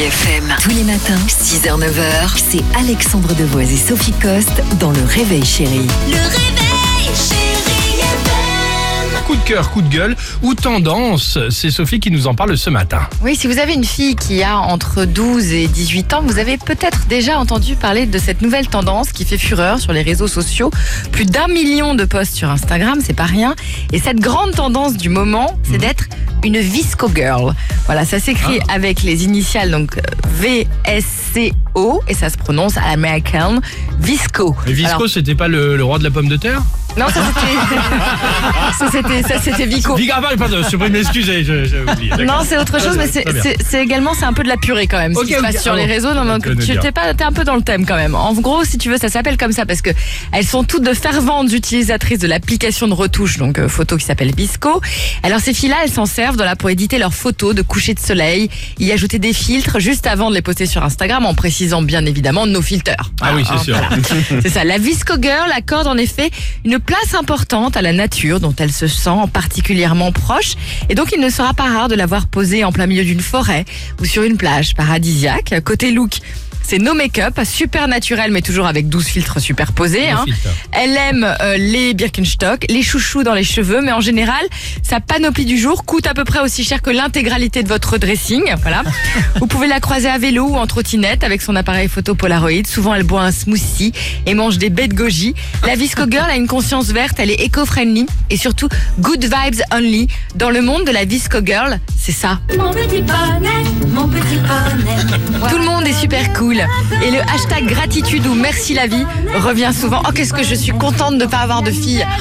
Chérie FM. Tous les matins, 6h-9h, c'est Alexandre Devoise et Sophie Coste dans Le Réveil Chérie. Le réveil, chérie FM. Coup de cœur, coup de gueule ou tendance, c'est Sophie qui nous en parle ce matin. Oui, si vous avez une fille qui a entre 12 et 18 ans, vous avez peut-être déjà entendu parler de cette nouvelle tendance qui fait fureur sur les réseaux sociaux. Plus d'un million de posts sur Instagram, c'est pas rien. Et cette grande tendance du moment, c'est d'être une visco girl. Voilà, ça s'écrit avec les initiales donc euh, V-S-C-O et ça se prononce à l'american visco. Mais Visco, Alors, c'était pas le, le roi de la pomme de terre? Non, ça c'était ça c'était Vico. Vic, ah, pardon, je je- j'ai oublié. Non, c'est autre chose, mais c'est également c'est un peu de la purée quand même. Ok, ce qui se passe sur ah les réseaux, non, donc tu t'es pas t'es un peu dans le thème quand même. En gros, si tu veux, ça s'appelle comme ça parce que elles sont toutes de ferventes utilisatrices de l'application de retouche, donc euh, photo qui s'appelle Bisco. Alors ces filles-là, elles s'en servent voilà, pour éditer leurs photos de coucher de soleil, y ajouter des filtres juste avant de les poster sur Instagram, en précisant bien évidemment nos filters. Ah oui, c'est sûr. voilà. C'est ça. La Visco Girl accorde en effet une place importante à la nature dont elle se sent particulièrement proche. Et donc, il ne sera pas rare de la voir poser en plein milieu d'une forêt ou sur une plage paradisiaque. Côté look, c'est no make-up, super naturel, mais toujours avec 12 filtres superposés. Hein. Elle aime euh, les Birkenstock, les chouchous dans les cheveux, mais en général, sa panoplie du jour coûte à peu près aussi cher que l'intégralité de votre dressing. Voilà. Vous pouvez la croiser à vélo ou en trottinette avec son appareil photo Polaroid. Souvent, elle boit un smoothie et mange des baies de goji. La Visco Girl a une conscience verte, elle est éco-friendly et surtout good vibes only. Dans le monde de la Visco Girl, c'est ça. Mon petit poney, mon petit poney. Tout le monde est super cool. Et le hashtag gratitude ou merci la vie revient souvent. Oh, qu'est-ce que je suis contente de ne pas avoir de fille.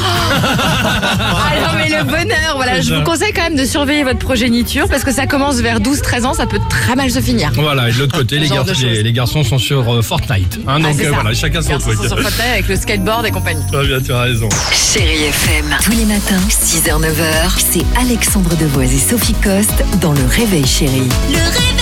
Ah non, mais le bonheur, voilà. Je vous conseille quand même de surveiller votre progéniture parce que ça commence vers 12-13 ans, ça peut très mal se finir. Voilà, et de l'autre côté, les, Genre gar- de les, garçons sont sur euh, Fortnite. hein, Ah, donc euh, voilà, chacun son Garçons truc. sont sur Fortnite avec le skateboard et compagnie. Très bien, tu as raison. Chérie FM. Tous les matins, 6h-9h, c'est Alexandre Devoise et Sophie Coste dans Le Réveil Chérie. Le réveil,